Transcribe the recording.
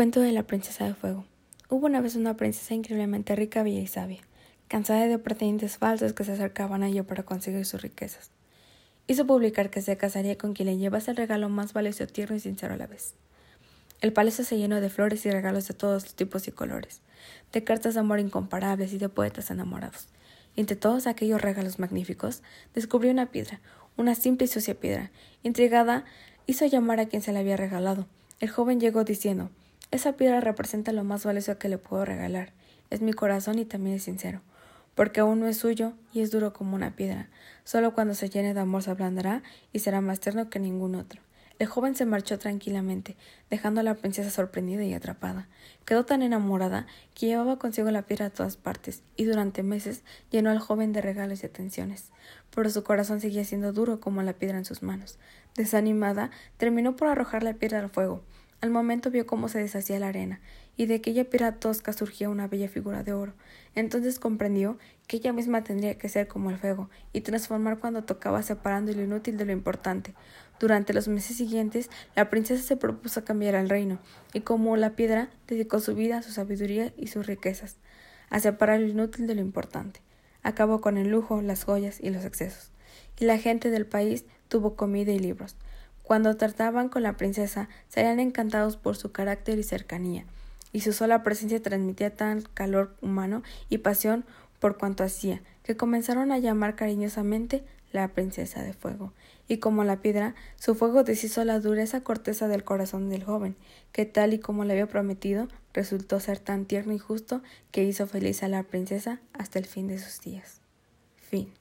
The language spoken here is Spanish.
Cuento de la princesa de fuego. Hubo una vez una princesa increíblemente rica, bella y sabia, cansada de pretendientes falsos que se acercaban a ella para conseguir sus riquezas. Hizo publicar que se casaría con quien le llevase el regalo más valioso, tierno y sincero a la vez. El palacio se llenó de flores y regalos de todos los tipos y colores, de cartas de amor incomparables y de poetas enamorados. Y entre todos aquellos regalos magníficos, descubrió una piedra, una simple y sucia piedra. Intrigada, hizo llamar a quien se la había regalado. El joven llegó diciendo esa piedra representa lo más valioso que le puedo regalar. Es mi corazón y también es sincero, porque aún no es suyo y es duro como una piedra. Solo cuando se llene de amor se ablandará y será más tierno que ningún otro. El joven se marchó tranquilamente, dejando a la princesa sorprendida y atrapada. Quedó tan enamorada que llevaba consigo la piedra a todas partes, y durante meses llenó al joven de regalos y atenciones. Pero su corazón seguía siendo duro como la piedra en sus manos. Desanimada, terminó por arrojar la piedra al fuego. Al momento vio cómo se deshacía la arena, y de aquella piedra tosca surgía una bella figura de oro. Entonces comprendió que ella misma tendría que ser como el fuego, y transformar cuando tocaba separando lo inútil de lo importante. Durante los meses siguientes, la princesa se propuso cambiar el reino, y como la piedra, dedicó su vida, su sabiduría y sus riquezas, a separar lo inútil de lo importante. Acabó con el lujo, las joyas y los excesos. Y la gente del país tuvo comida y libros. Cuando trataban con la princesa, serían encantados por su carácter y cercanía, y su sola presencia transmitía tan calor humano y pasión por cuanto hacía, que comenzaron a llamar cariñosamente la princesa de fuego, y como la piedra, su fuego deshizo la dureza corteza del corazón del joven, que tal y como le había prometido, resultó ser tan tierno y justo que hizo feliz a la princesa hasta el fin de sus días. Fin.